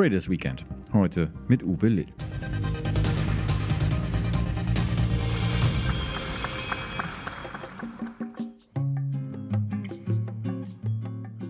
Traders Weekend. Heute mit Uwe Lill.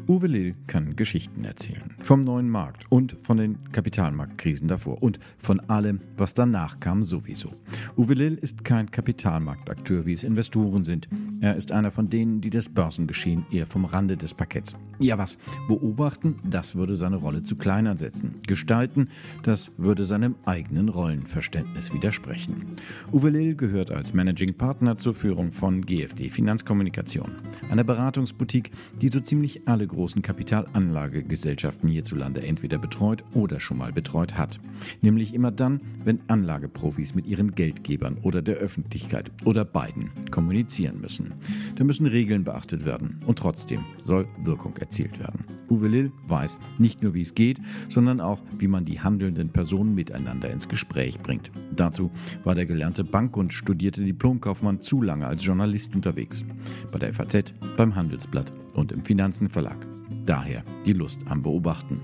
Uwe Lill kann Geschichten erzählen. Vom neuen Markt und von den Kapitalmarktkrisen davor und von allem, was danach kam sowieso. Uwe Lill ist kein Kapitalmarktakteur, wie es Investoren sind. Er ist einer von denen, die das Börsengeschehen eher vom Rande des Parketts. Ja was, beobachten, das würde seine Rolle zu klein ansetzen. Gestalten, das würde seinem eigenen Rollenverständnis widersprechen. Uwe Lill gehört als Managing Partner zur Führung von GFD Finanzkommunikation, einer Beratungsboutique, die so ziemlich alle großen Kapitalanlagegesellschaften hierzulande entweder betreut oder schon mal betreut hat. Nämlich immer dann, wenn Anlageprofis mit ihren Geldgebern oder der Öffentlichkeit oder beiden kommunizieren müssen. Da müssen Regeln beachtet werden und trotzdem soll Wirkung erzielt werden. Uwe Lill weiß nicht nur, wie es geht, sondern auch, wie man die handelnden Personen miteinander ins Gespräch bringt. Dazu war der gelernte Bank- und studierte Diplomkaufmann zu lange als Journalist unterwegs. Bei der FAZ, beim Handelsblatt und im Finanzenverlag. Daher die Lust am Beobachten.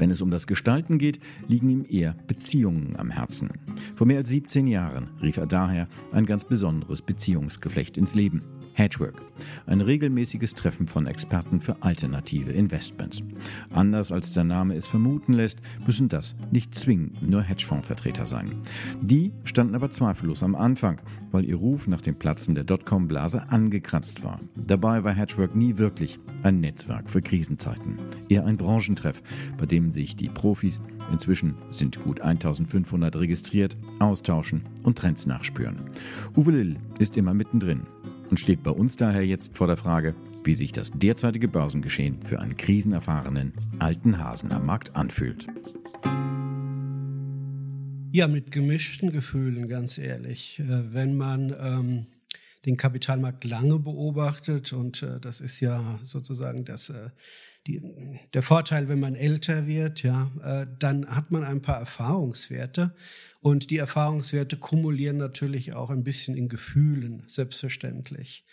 Wenn es um das Gestalten geht, liegen ihm eher Beziehungen am Herzen. Vor mehr als 17 Jahren rief er daher ein ganz besonderes Beziehungsgeflecht ins Leben. Hedgework, ein regelmäßiges Treffen von Experten für alternative Investments. Anders als der Name es vermuten lässt, müssen das nicht zwingend nur Hedgefondsvertreter sein. Die standen aber zweifellos am Anfang, weil ihr Ruf nach dem Platzen der Dotcom-Blase angekratzt war. Dabei war Hedgework nie wirklich ein Netzwerk für Krisenzeiten, eher ein Branchentreff, bei dem sich die Profis Inzwischen sind gut 1500 registriert, austauschen und Trends nachspüren. Uwe Lill ist immer mittendrin und steht bei uns daher jetzt vor der Frage, wie sich das derzeitige Börsengeschehen für einen krisenerfahrenen alten Hasen am Markt anfühlt. Ja, mit gemischten Gefühlen, ganz ehrlich. Äh, wenn man ähm, den Kapitalmarkt lange beobachtet, und äh, das ist ja sozusagen das, äh, die, der Vorteil, wenn man älter wird, ja, äh, dann hat man ein paar Erfahrungswerte. Und die Erfahrungswerte kumulieren natürlich auch ein bisschen in Gefühlen, selbstverständlich.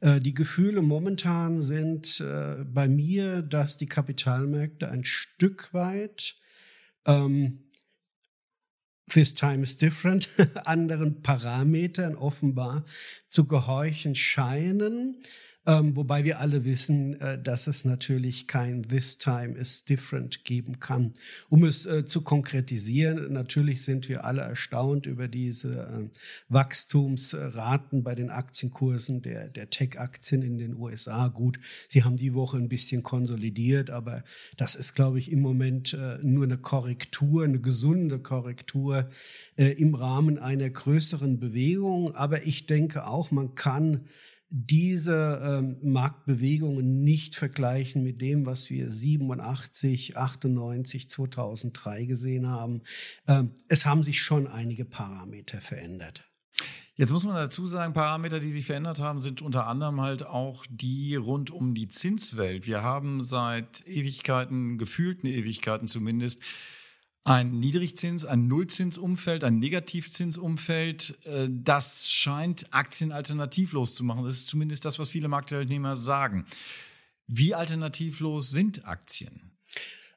Äh, die Gefühle momentan sind äh, bei mir, dass die Kapitalmärkte ein Stück weit ähm, This time is different, anderen Parametern offenbar zu gehorchen scheinen. Ähm, wobei wir alle wissen, äh, dass es natürlich kein This Time is Different geben kann. Um es äh, zu konkretisieren, natürlich sind wir alle erstaunt über diese äh, Wachstumsraten bei den Aktienkursen der, der Tech-Aktien in den USA. Gut, sie haben die Woche ein bisschen konsolidiert, aber das ist, glaube ich, im Moment äh, nur eine Korrektur, eine gesunde Korrektur äh, im Rahmen einer größeren Bewegung. Aber ich denke auch, man kann diese ähm, Marktbewegungen nicht vergleichen mit dem, was wir 87, 98, 2003 gesehen haben. Ähm, es haben sich schon einige Parameter verändert. Jetzt muss man dazu sagen, Parameter, die sich verändert haben, sind unter anderem halt auch die rund um die Zinswelt. Wir haben seit Ewigkeiten, gefühlten Ewigkeiten zumindest, ein Niedrigzins, ein Nullzinsumfeld, ein Negativzinsumfeld, äh, das scheint Aktien alternativlos zu machen. Das ist zumindest das, was viele Marktteilnehmer sagen. Wie alternativlos sind Aktien?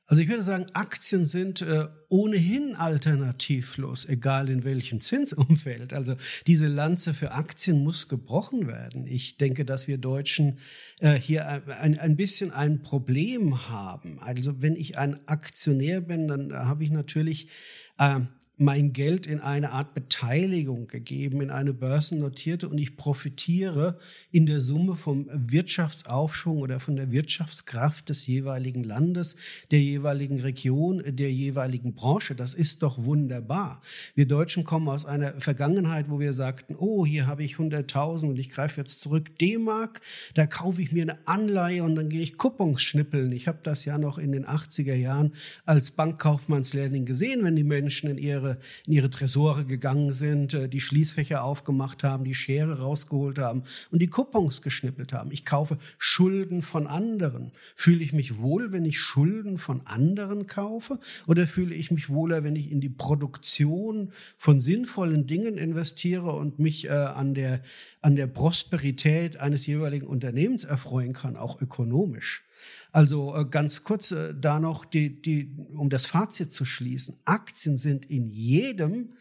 Also ich würde sagen, Aktien sind äh, ohnehin alternativlos, egal in welchem Zinsumfeld. Also diese Lanze für Aktien muss gebrochen werden. Ich denke, dass wir Deutschen äh, hier ein, ein bisschen ein Problem haben. Also wenn ich ein Aktionär bin, dann habe ich natürlich äh, mein Geld in eine Art Beteiligung gegeben, in eine börsennotierte und ich profitiere in der Summe vom Wirtschaftsaufschwung oder von der Wirtschaftskraft des jeweiligen Landes, der jeweiligen Region, der jeweiligen Branche. Das ist doch wunderbar. Wir Deutschen kommen aus einer Vergangenheit, wo wir sagten, oh, hier habe ich 100.000 und ich greife jetzt zurück D-Mark, da kaufe ich mir eine Anleihe und dann gehe ich Coupons schnippeln. Ich habe das ja noch in den 80er Jahren als Bankkaufmannslehrling gesehen, wenn die Menschen in ihre ihre, in ihre Tresore gegangen sind, äh, die Schließfächer aufgemacht haben, die Schere rausgeholt haben und die Coupons geschnippelt haben. Ich kaufe Schulden von anderen. Fühle ich mich wohl, wenn ich Schulden von anderen kaufe? Oder fühle ich mich wohler, wenn ich in die Produktion von sinnvollen Dingen investiere und mich äh, an, der, an der Prosperität eines jeweiligen Unternehmens erfreuen kann, auch ökonomisch? Also äh, ganz kurz äh, da noch, die, die, um das Fazit zu schließen. Aktien sind in jedem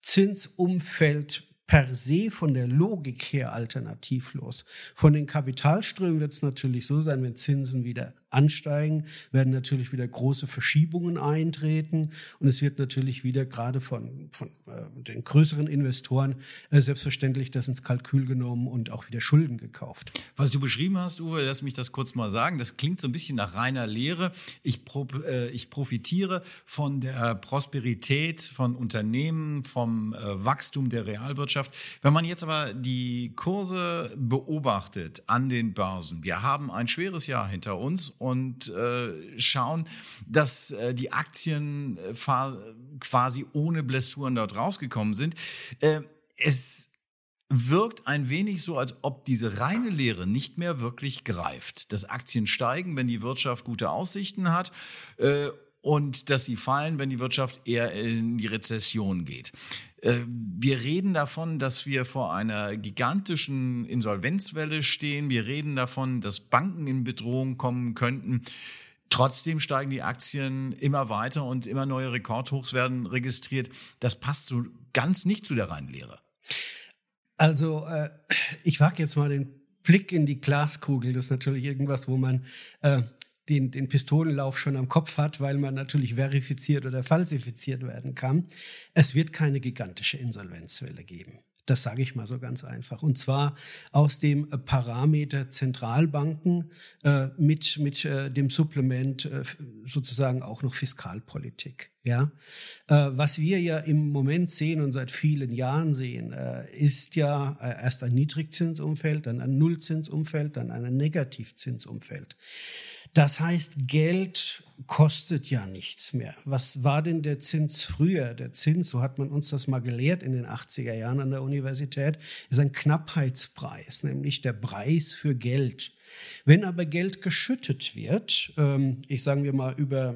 Zinsumfeld per se von der Logik her alternativlos. Von den Kapitalströmen wird es natürlich so sein, wenn Zinsen wieder ansteigen, werden natürlich wieder große Verschiebungen eintreten und es wird natürlich wieder gerade von, von äh, den größeren Investoren äh, selbstverständlich das ins Kalkül genommen und auch wieder Schulden gekauft. Was du beschrieben hast, Uwe, lass mich das kurz mal sagen, das klingt so ein bisschen nach reiner Lehre. Ich, pro, äh, ich profitiere von der Prosperität von Unternehmen, vom äh, Wachstum der Realwirtschaft. Wenn man jetzt aber die Kurse beobachtet an den Börsen, wir haben ein schweres Jahr hinter uns und äh, schauen, dass äh, die Aktien äh, quasi ohne Blessuren dort rausgekommen sind. Äh, es wirkt ein wenig so, als ob diese reine Lehre nicht mehr wirklich greift. Dass Aktien steigen, wenn die Wirtschaft gute Aussichten hat und dass sie fallen, wenn die Wirtschaft eher in die Rezession geht. Äh, wir reden davon, dass wir vor einer gigantischen Insolvenzwelle stehen. Wir reden davon, dass Banken in Bedrohung kommen könnten. Trotzdem steigen die Aktien immer weiter und immer neue Rekordhochs werden registriert. Das passt so ganz nicht zu der reinen Lehre. Also, äh, ich wage jetzt mal den Blick in die Glaskugel. Das ist natürlich irgendwas, wo man äh, den, den Pistolenlauf schon am Kopf hat, weil man natürlich verifiziert oder falsifiziert werden kann. Es wird keine gigantische Insolvenzwelle geben. Das sage ich mal so ganz einfach. Und zwar aus dem Parameter Zentralbanken äh, mit, mit äh, dem Supplement äh, sozusagen auch noch Fiskalpolitik. Ja? Äh, was wir ja im Moment sehen und seit vielen Jahren sehen, äh, ist ja äh, erst ein Niedrigzinsumfeld, dann ein Nullzinsumfeld, dann ein Negativzinsumfeld. Das heißt, Geld kostet ja nichts mehr. Was war denn der Zins früher? Der Zins, so hat man uns das mal gelehrt in den 80er Jahren an der Universität, ist ein Knappheitspreis, nämlich der Preis für Geld. Wenn aber Geld geschüttet wird, ähm, ich sagen wir mal über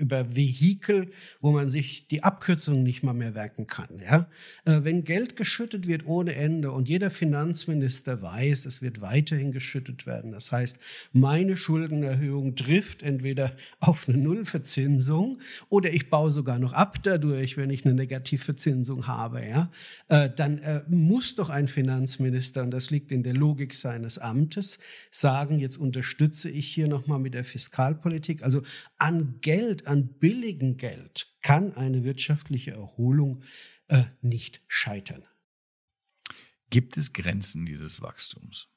über Vehikel, wo man sich die Abkürzung nicht mal mehr werken kann. Ja? Äh, wenn Geld geschüttet wird ohne Ende und jeder Finanzminister weiß, es wird weiterhin geschüttet werden. Das heißt, meine Schuldenerhöhung trifft entweder auf eine Nullverzinsung oder ich baue sogar noch ab dadurch, wenn ich eine Negativverzinsung habe. Ja? Äh, dann äh, muss doch ein Finanzminister, und das liegt in der Logik seines Amtes, sagen, jetzt unterstütze ich hier nochmal mit der Fiskalpolitik. Also an Geld, an billigem Geld kann eine wirtschaftliche Erholung äh, nicht scheitern. Gibt es Grenzen dieses Wachstums?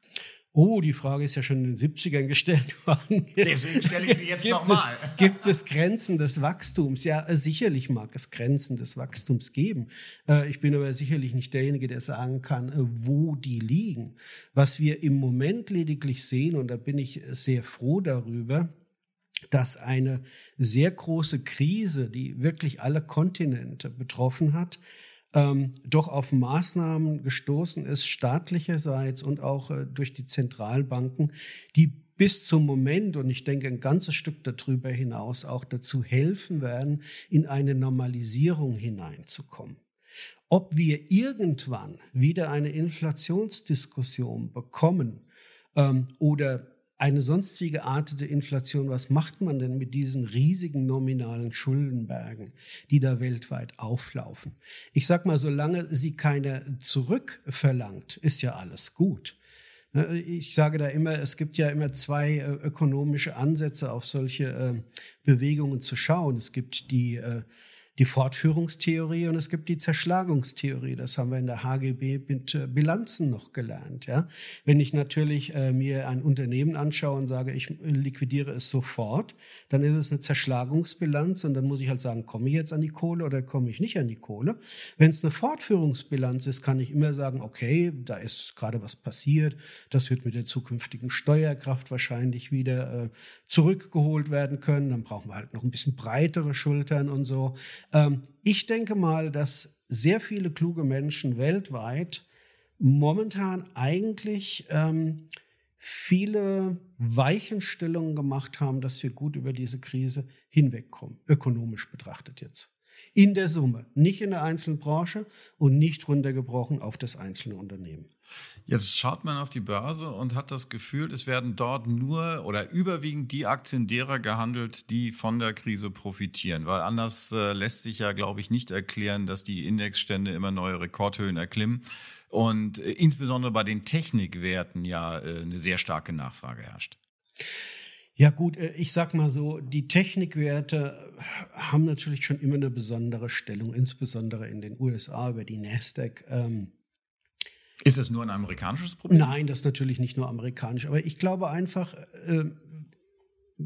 Oh, die Frage ist ja schon in den 70ern gestellt worden. Deswegen stelle ich sie jetzt nochmal. Gibt es Grenzen des Wachstums? Ja, äh, sicherlich mag es Grenzen des Wachstums geben. Äh, ich bin aber sicherlich nicht derjenige, der sagen kann, äh, wo die liegen. Was wir im Moment lediglich sehen, und da bin ich sehr froh darüber, dass eine sehr große Krise, die wirklich alle Kontinente betroffen hat, ähm, doch auf Maßnahmen gestoßen ist, staatlicherseits und auch äh, durch die Zentralbanken, die bis zum Moment, und ich denke ein ganzes Stück darüber hinaus, auch dazu helfen werden, in eine Normalisierung hineinzukommen. Ob wir irgendwann wieder eine Inflationsdiskussion bekommen ähm, oder eine sonst wie geartete Inflation, was macht man denn mit diesen riesigen nominalen Schuldenbergen, die da weltweit auflaufen? Ich sag mal, solange sie keine zurückverlangt, ist ja alles gut. Ne, ich sage da immer, es gibt ja immer zwei äh, ökonomische Ansätze, auf solche äh, Bewegungen zu schauen. Es gibt die äh, die Fortführungstheorie und es gibt die Zerschlagungstheorie. Das haben wir in der HGB mit äh, Bilanzen noch gelernt. Ja? Wenn ich natürlich äh, mir ein Unternehmen anschaue und sage, ich liquidiere es sofort, dann ist es eine Zerschlagungsbilanz und dann muss ich halt sagen, komme ich jetzt an die Kohle oder komme ich nicht an die Kohle. Wenn es eine Fortführungsbilanz ist, kann ich immer sagen, okay, da ist gerade was passiert, das wird mit der zukünftigen Steuerkraft wahrscheinlich wieder äh, zurückgeholt werden können. Dann brauchen wir halt noch ein bisschen breitere Schultern und so. Ähm, ich denke mal, dass sehr viele kluge Menschen weltweit momentan eigentlich ähm, viele Weichenstellungen gemacht haben, dass wir gut über diese Krise hinwegkommen, ökonomisch betrachtet jetzt. In der Summe, nicht in der einzelnen Branche und nicht runtergebrochen auf das einzelne Unternehmen. Jetzt schaut man auf die Börse und hat das Gefühl, es werden dort nur oder überwiegend die Aktien derer gehandelt, die von der Krise profitieren. Weil anders äh, lässt sich ja, glaube ich, nicht erklären, dass die Indexstände immer neue Rekordhöhen erklimmen und äh, insbesondere bei den Technikwerten ja äh, eine sehr starke Nachfrage herrscht. Ja gut, ich sag mal so, die Technikwerte haben natürlich schon immer eine besondere Stellung, insbesondere in den USA über die Nasdaq. Ähm, ist das nur ein amerikanisches Problem? Nein, das ist natürlich nicht nur amerikanisch. Aber ich glaube einfach, äh,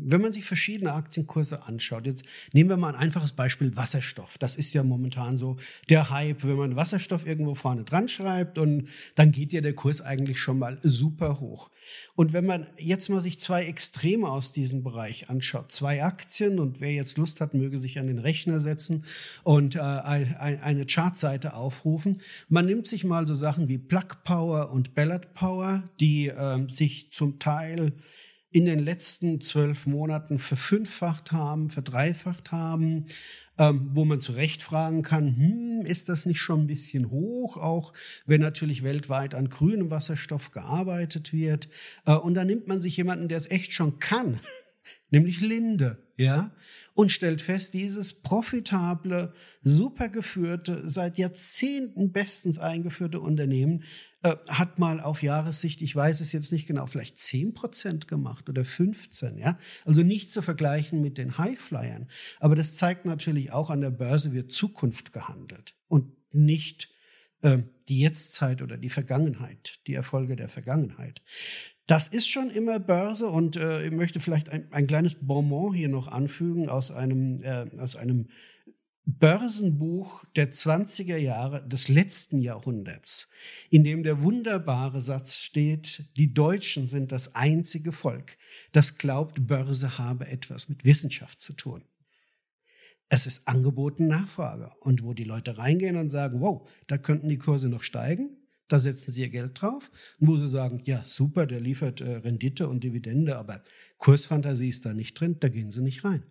wenn man sich verschiedene Aktienkurse anschaut, jetzt nehmen wir mal ein einfaches Beispiel Wasserstoff. Das ist ja momentan so der Hype, wenn man Wasserstoff irgendwo vorne dran schreibt und dann geht ja der Kurs eigentlich schon mal super hoch. Und wenn man jetzt mal sich zwei Extreme aus diesem Bereich anschaut, zwei Aktien und wer jetzt Lust hat, möge sich an den Rechner setzen und äh, eine Chartseite aufrufen. Man nimmt sich mal so Sachen wie Plug Power und Ballard Power, die äh, sich zum Teil in den letzten zwölf Monaten verfünffacht haben, verdreifacht haben, ähm, wo man zu Recht fragen kann, hm, ist das nicht schon ein bisschen hoch, auch wenn natürlich weltweit an grünem Wasserstoff gearbeitet wird. Äh, und da nimmt man sich jemanden, der es echt schon kann, nämlich Linde, ja, und stellt fest, dieses profitable, super geführte, seit Jahrzehnten bestens eingeführte Unternehmen äh, hat mal auf Jahressicht, ich weiß es jetzt nicht genau, vielleicht 10 Prozent gemacht oder 15, ja. Also nicht zu vergleichen mit den Highflyern. Aber das zeigt natürlich auch, an der Börse wird Zukunft gehandelt und nicht äh, die Jetztzeit oder die Vergangenheit, die Erfolge der Vergangenheit. Das ist schon immer Börse und äh, ich möchte vielleicht ein, ein kleines Bonbon hier noch anfügen aus einem, äh, aus einem Börsenbuch der 20er Jahre des letzten Jahrhunderts, in dem der wunderbare Satz steht, die Deutschen sind das einzige Volk, das glaubt, Börse habe etwas mit Wissenschaft zu tun. Es ist angeboten Nachfrage. Und wo die Leute reingehen und sagen, wow, da könnten die Kurse noch steigen, da setzen sie ihr Geld drauf. Und wo sie sagen, ja, super, der liefert äh, Rendite und Dividende, aber Kursfantasie ist da nicht drin, da gehen sie nicht rein.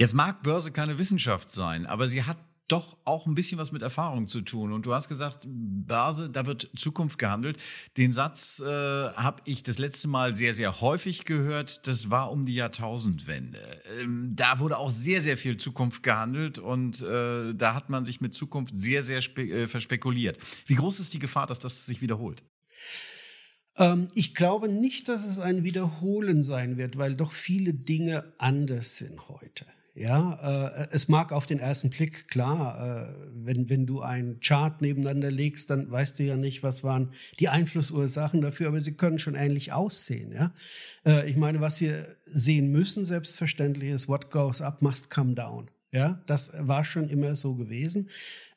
Jetzt mag Börse keine Wissenschaft sein, aber sie hat doch auch ein bisschen was mit Erfahrung zu tun. Und du hast gesagt, Börse, da wird Zukunft gehandelt. Den Satz äh, habe ich das letzte Mal sehr, sehr häufig gehört. Das war um die Jahrtausendwende. Ähm, da wurde auch sehr, sehr viel Zukunft gehandelt und äh, da hat man sich mit Zukunft sehr, sehr äh, verspekuliert. Wie groß ist die Gefahr, dass das sich wiederholt? Ähm, ich glaube nicht, dass es ein Wiederholen sein wird, weil doch viele Dinge anders sind heute. Ja, äh, es mag auf den ersten Blick klar, äh, wenn, wenn du einen Chart nebeneinander legst, dann weißt du ja nicht, was waren die Einflussursachen dafür, aber sie können schon ähnlich aussehen. Ja, äh, ich meine, was wir sehen müssen, selbstverständlich ist, what goes up must come down. Ja, das war schon immer so gewesen.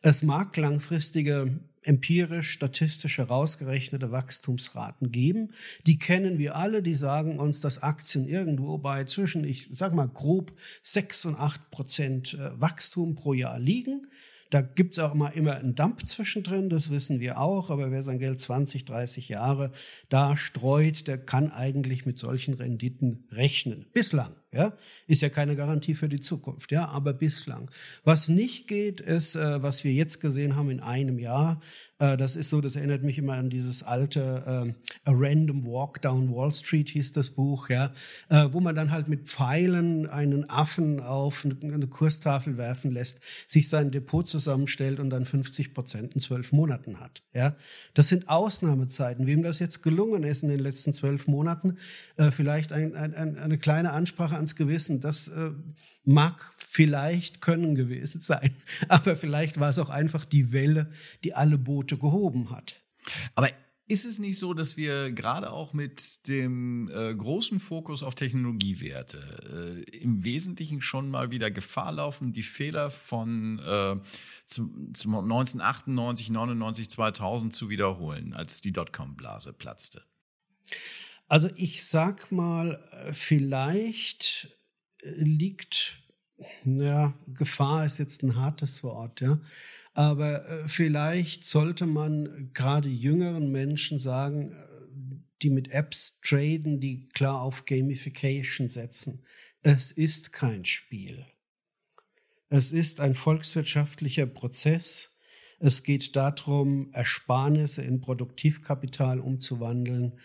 Es mag langfristige empirisch, statistisch herausgerechnete Wachstumsraten geben. Die kennen wir alle, die sagen uns, dass Aktien irgendwo bei zwischen, ich sag mal grob, sechs und acht Prozent äh, Wachstum pro Jahr liegen. Da gibt's auch mal immer einen Dump zwischendrin, das wissen wir auch, aber wer sein Geld 20, 30 Jahre da streut, der kann eigentlich mit solchen Renditen rechnen. Bislang. Ja, ist ja keine Garantie für die Zukunft, ja, aber bislang. Was nicht geht, ist, äh, was wir jetzt gesehen haben in einem Jahr. Äh, das ist so, das erinnert mich immer an dieses alte äh, A Random Walk Down Wall Street hieß das Buch, ja, äh, wo man dann halt mit Pfeilen einen Affen auf eine, Kurstafel werfen lässt, sich sein Depot zusammenstellt und dann 50 Prozent in zwölf Monaten hat. Ja, das sind Ausnahmezeiten. Wem das jetzt gelungen ist in den letzten zwölf Monaten, äh, vielleicht ein, ein, eine kleine Ansprache ans Gewissen. Das äh, mag vielleicht können gewesen sein, aber vielleicht war es auch einfach die Welle, die alle Boote gehoben hat. Aber ist es nicht so, dass wir gerade auch mit dem äh, großen Fokus auf Technologiewerte äh, im Wesentlichen schon mal wieder Gefahr laufen, die Fehler von äh, zum, zum 1998, 99, 2000 zu wiederholen, als die Dotcom-Blase platzte? Also ich sag mal, äh, vielleicht liegt, ja, Gefahr ist jetzt ein hartes Wort, ja. Aber äh, vielleicht sollte man gerade jüngeren Menschen sagen, die mit Apps traden, die klar auf Gamification setzen. Es ist kein Spiel. Es ist ein volkswirtschaftlicher Prozess. Es geht darum, Ersparnisse in Produktivkapital umzuwandeln.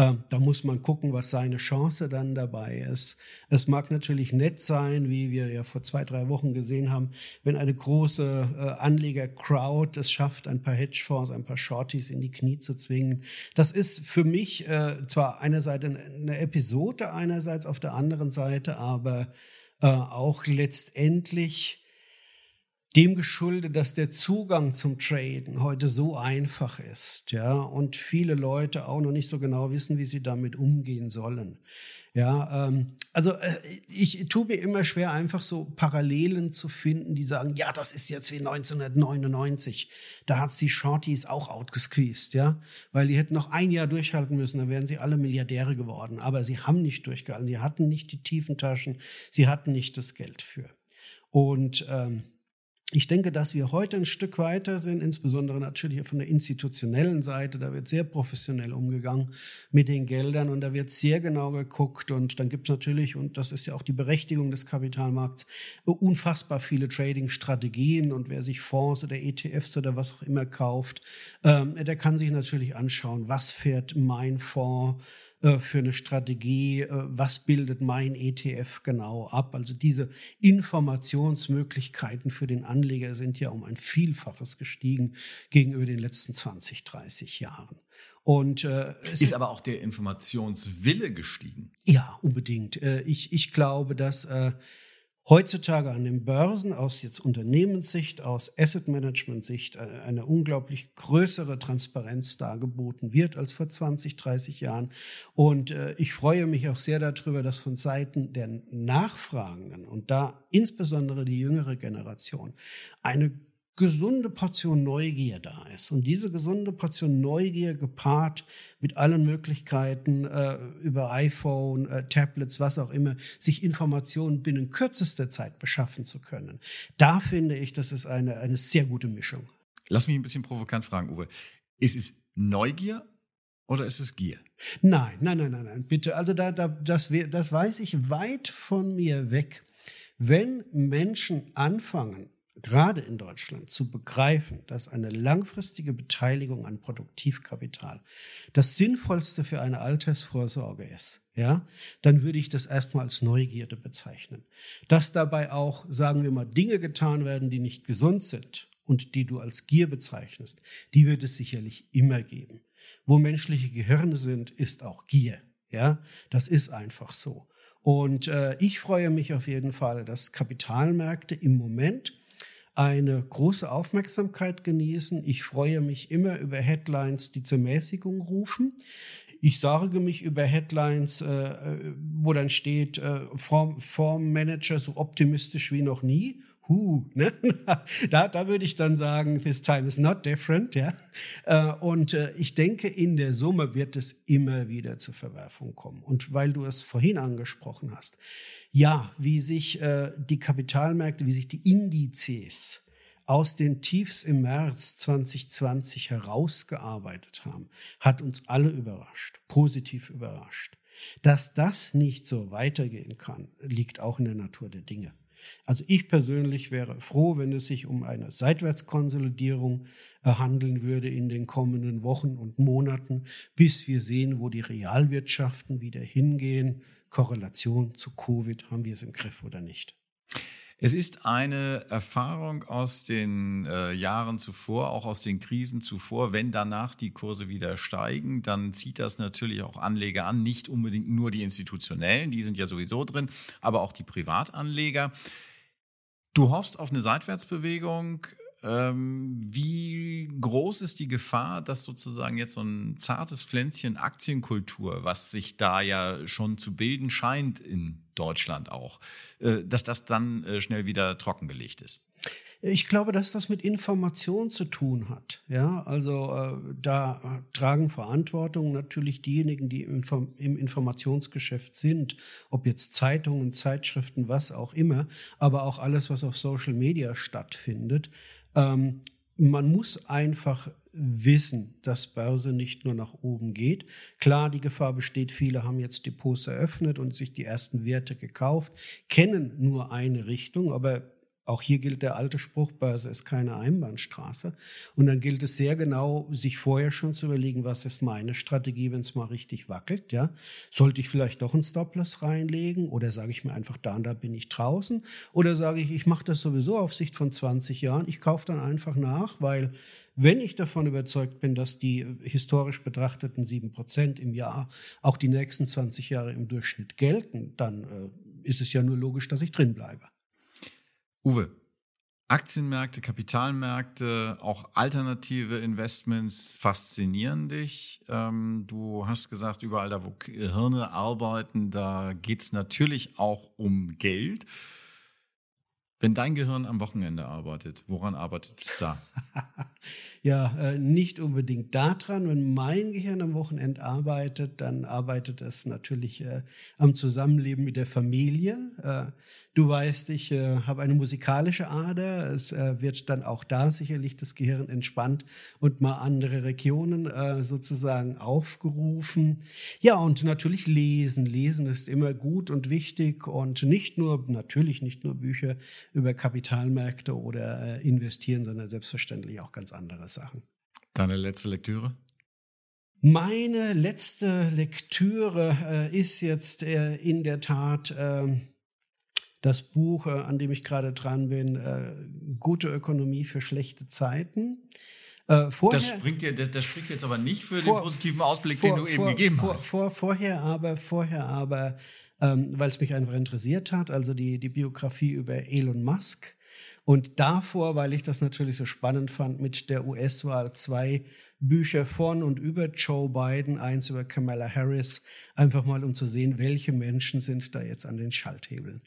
Ähm, da muss man gucken, was seine Chance dann dabei ist. Es mag natürlich nett sein, wie wir ja vor zwei, drei Wochen gesehen haben, wenn eine große äh, Anleger-Crowd es schafft, ein paar Hedgefonds, ein paar Shorties in die Knie zu zwingen. Das ist für mich äh, zwar einerseits eine Episode, einerseits auf der anderen Seite, aber äh, auch letztendlich dem geschuldet, dass der Zugang zum Traden heute so einfach ist, ja, und viele Leute auch noch nicht so genau wissen, wie sie damit umgehen sollen. Ja, ähm, also äh, ich tue mir immer schwer, einfach so Parallelen zu finden, die sagen, ja, das ist jetzt wie 1999. Da hat's die Shorties auch outgesqueezed, ja, weil die hätten noch ein Jahr durchhalten müssen, dann wären sie alle Milliardäre geworden. Aber sie haben nicht durchgehalten, sie hatten nicht die tiefen Taschen, sie hatten nicht das Geld für. Und ähm, ich denke, dass wir heute ein Stück weiter sind, insbesondere natürlich von der institutionellen Seite. Da wird sehr professionell umgegangen mit den Geldern und da wird sehr genau geguckt. Und dann gibt es natürlich, und das ist ja auch die Berechtigung des Kapitalmarkts, unfassbar viele Trading-Strategien. Und wer sich Fonds oder ETFs oder was auch immer kauft, ähm, der kann sich natürlich anschauen, was fährt mein Fonds äh, für eine Strategie, äh, was bildet mein ETF genau ab. Also diese Informationsmöglichkeiten für den Anleger sind ja um ein Vielfaches gestiegen gegenüber den letzten 20, 30 Jahren. Und äh, ist aber auch der Informationswille gestiegen? Ja, unbedingt. Äh, ich, ich glaube, dass äh, heutzutage an den Börsen aus jetzt Unternehmenssicht, aus Asset Management Sicht äh, eine unglaublich größere Transparenz dargeboten wird als vor 20, 30 Jahren. Und äh, ich freue mich auch sehr darüber, dass von Seiten der Nachfragenden und da insbesondere die jüngere Generation eine gesunde Portion Neugier da ist. Und diese gesunde Portion Neugier gepaart mit allen Möglichkeiten äh, über iPhone, äh, Tablets, was auch immer, sich Informationen binnen kürzester Zeit beschaffen zu können. Da finde ich, das ist eine, eine sehr gute Mischung. Lass mich ein bisschen provokant fragen, Uwe. Ist es Neugier oder ist es Gier? Nein, nein, nein, nein, nein, bitte. Also da, da, das, das weiß ich weit von mir weg. Wenn Menschen anfangen, gerade in Deutschland zu begreifen, dass eine langfristige Beteiligung an Produktivkapital das Sinnvollste für eine Altersvorsorge ist, ja, dann würde ich das erstmal als Neugierde bezeichnen. Dass dabei auch, sagen wir mal, Dinge getan werden, die nicht gesund sind und die du als Gier bezeichnest, die wird es sicherlich immer geben. Wo menschliche Gehirne sind, ist auch Gier. Ja, das ist einfach so. Und äh, ich freue mich auf jeden Fall, dass Kapitalmärkte im Moment eine große Aufmerksamkeit genießen. Ich freue mich immer über Headlines, die zur Mäßigung rufen. Ich sorge mich über Headlines, äh, wo dann steht, äh, Form, Formmanager so optimistisch wie noch nie. Huh, ne? da, da würde ich dann sagen, this time is not different, ja. Äh, und äh, ich denke, in der Summe wird es immer wieder zur Verwerfung kommen. Und weil du es vorhin angesprochen hast, ja, wie sich äh, die Kapitalmärkte, wie sich die Indizes aus den Tiefs im März 2020 herausgearbeitet haben, hat uns alle überrascht, positiv überrascht. Dass das nicht so weitergehen kann, liegt auch in der Natur der Dinge. Also ich persönlich wäre froh, wenn es sich um eine Seitwärtskonsolidierung äh, handeln würde in den kommenden Wochen und Monaten, bis wir sehen, wo die Realwirtschaften wieder hingehen, Korrelation zu Covid, haben wir es im Griff oder nicht? Es ist eine Erfahrung aus den äh, Jahren zuvor, auch aus den Krisen zuvor. Wenn danach die Kurse wieder steigen, dann zieht das natürlich auch Anleger an. Nicht unbedingt nur die institutionellen, die sind ja sowieso drin, aber auch die Privatanleger. Du hoffst auf eine Seitwärtsbewegung. Ähm, wie groß ist die Gefahr, dass sozusagen jetzt so ein zartes Pflänzchen Aktienkultur, was sich da ja schon zu bilden scheint in Deutschland auch, äh, dass das dann äh, schnell wieder trockengelegt ist? Ich glaube, dass das mit Information zu tun hat. Ja, also äh, da tragen Verantwortung natürlich diejenigen, die im, im, Informationsgeschäft sind, ob jetzt Zeitungen, Zeitschriften, was auch immer, aber auch alles, was auf Social Media stattfindet. Ähm, man muss einfach wissen, dass Börse nicht nur nach oben geht. Klar, die Gefahr besteht, viele haben jetzt Depots eröffnet und sich die ersten Werte gekauft, kennen nur eine Richtung, aber auch hier gilt der alte Spruch, Börse ist keine Einbahnstraße. Und dann gilt es sehr genau, sich vorher schon zu überlegen, was ist meine Strategie, wenn es mal richtig wackelt. Ja? Sollte ich vielleicht doch einen Stop-Loss reinlegen oder sage ich mir einfach, da und da bin ich draußen? Oder sage ich, ich mache das sowieso auf Sicht von 20 Jahren, ich kaufe dann einfach nach, weil wenn ich davon überzeugt bin, dass die historisch betrachteten 7% im Jahr auch die nächsten 20 Jahre im Durchschnitt gelten, dann äh, ist es ja nur logisch, dass ich drin bleibe. Uwe, Aktienmärkte, Kapitalmärkte, auch alternative Investments faszinieren dich. Ähm, du hast gesagt, überall da, wo Hirne arbeiten, da geht es natürlich auch um Geld. Wenn dein Gehirn am Wochenende arbeitet, woran arbeitet es da? ja, äh, nicht unbedingt daran. Wenn mein Gehirn am Wochenende arbeitet, dann arbeitet es natürlich äh, am Zusammenleben mit der Familie. Äh, du weißt, ich äh, habe eine musikalische Ader. Es äh, wird dann auch da sicherlich das Gehirn entspannt und mal andere Regionen äh, sozusagen aufgerufen. Ja, und natürlich lesen. Lesen ist immer gut und wichtig und nicht nur, natürlich nicht nur Bücher über Kapitalmärkte oder äh, investieren, sondern selbstverständlich auch ganz andere Sachen. Deine letzte Lektüre? Meine letzte Lektüre äh, ist jetzt äh, in der Tat ähm, das Buch, äh, an dem ich gerade dran bin, äh, Gute Ökonomie für schlechte Zeiten. Äh, vorher, das, springt dir, das, das spricht jetzt aber nicht für vor, den positiven Ausblick, vor, den du vor, eben gegeben hast. Vor, vorher aber, vorher aber ähm, weil es mich einfach interessiert hat, also die, die Biografie über Elon Musk. Und davor, weil ich das natürlich so spannend fand, mit der US-Wahl zwei Bücher von und über Joe Biden, eins über Kamala Harris, einfach mal um zu sehen, welche Menschen sind da jetzt an den Schalthebeln.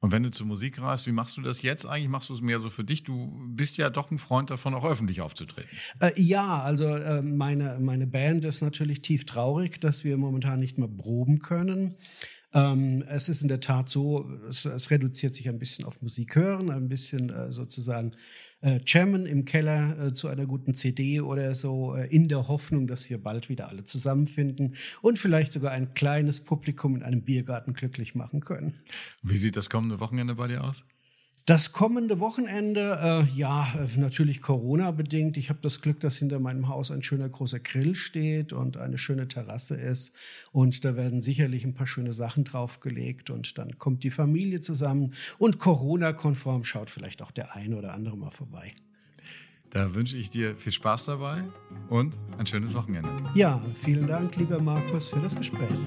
Und wenn du zur Musik reist, wie machst du das jetzt eigentlich? Machst du es mehr so für dich? Du bist ja doch ein Freund davon, auch öffentlich aufzutreten. Äh, ja, also äh, meine, meine Band ist natürlich tief traurig, dass wir momentan nicht mehr proben können. Ähm, es ist in der Tat so, es, es, reduziert sich ein bisschen auf Musik hören, ein bisschen äh, sozusagen äh, jammen im Keller äh, zu einer guten CD oder so, äh, in der Hoffnung, dass wir bald wieder alle zusammenfinden und vielleicht sogar ein kleines Publikum in einem Biergarten glücklich machen können. Wie sieht das kommende Wochenende bei dir aus? Das kommende Wochenende, äh, ja, natürlich Corona-bedingt. Ich habe das Glück, dass hinter meinem Haus ein schöner großer Grill steht und eine schöne Terrasse ist. Und da werden sicherlich ein paar schöne Sachen draufgelegt. Und dann kommt die Familie zusammen. Und Corona-konform schaut vielleicht auch der eine oder andere mal vorbei. Da wünsche ich dir viel Spaß dabei und ein schönes Wochenende. Ja, vielen Dank, lieber Markus, für das Gespräch.